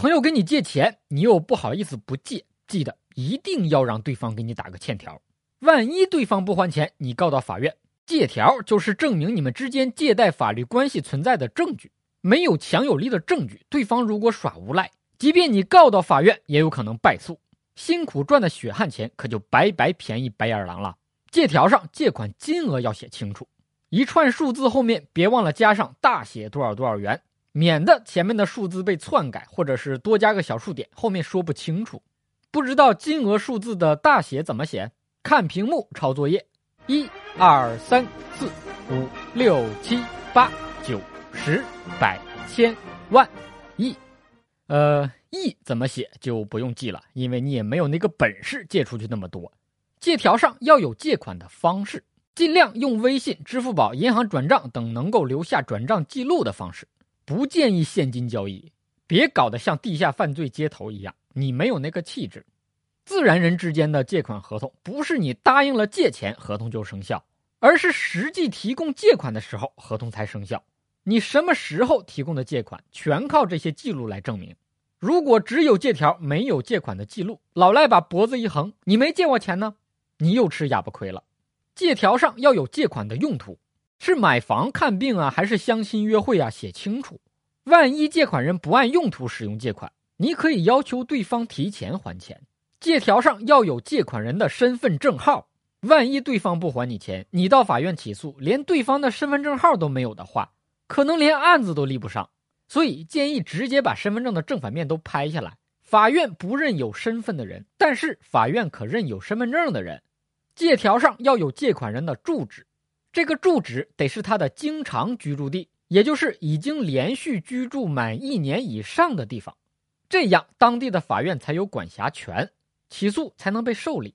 朋友跟你借钱，你又不好意思不借，记得一定要让对方给你打个欠条。万一对方不还钱，你告到法院，借条就是证明你们之间借贷法律关系存在的证据。没有强有力的证据，对方如果耍无赖，即便你告到法院，也有可能败诉。辛苦赚的血汗钱可就白白便宜白眼狼了。借条上借款金额要写清楚，一串数字后面别忘了加上大写多少多少元，免得前面的数字被篡改，或者是多加个小数点，后面说不清楚。不知道金额数字的大写怎么写？看屏幕抄作业。一、二、三、四、五、六、七、八、九、十、百、千、万、亿。呃，亿怎么写就不用记了，因为你也没有那个本事借出去那么多。借条上要有借款的方式，尽量用微信、支付宝、银行转账等能够留下转账记录的方式，不建议现金交易，别搞得像地下犯罪接头一样，你没有那个气质。自然人之间的借款合同，不是你答应了借钱，合同就生效，而是实际提供借款的时候，合同才生效。你什么时候提供的借款，全靠这些记录来证明。如果只有借条，没有借款的记录，老赖把脖子一横，你没借我钱呢？你又吃哑巴亏了。借条上要有借款的用途，是买房、看病啊，还是相亲约会啊？写清楚。万一借款人不按用途使用借款，你可以要求对方提前还钱。借条上要有借款人的身份证号。万一对方不还你钱，你到法院起诉，连对方的身份证号都没有的话，可能连案子都立不上。所以建议直接把身份证的正反面都拍下来。法院不认有身份的人，但是法院可认有身份证的人。借条上要有借款人的住址，这个住址得是他的经常居住地，也就是已经连续居住满一年以上的地方，这样当地的法院才有管辖权，起诉才能被受理。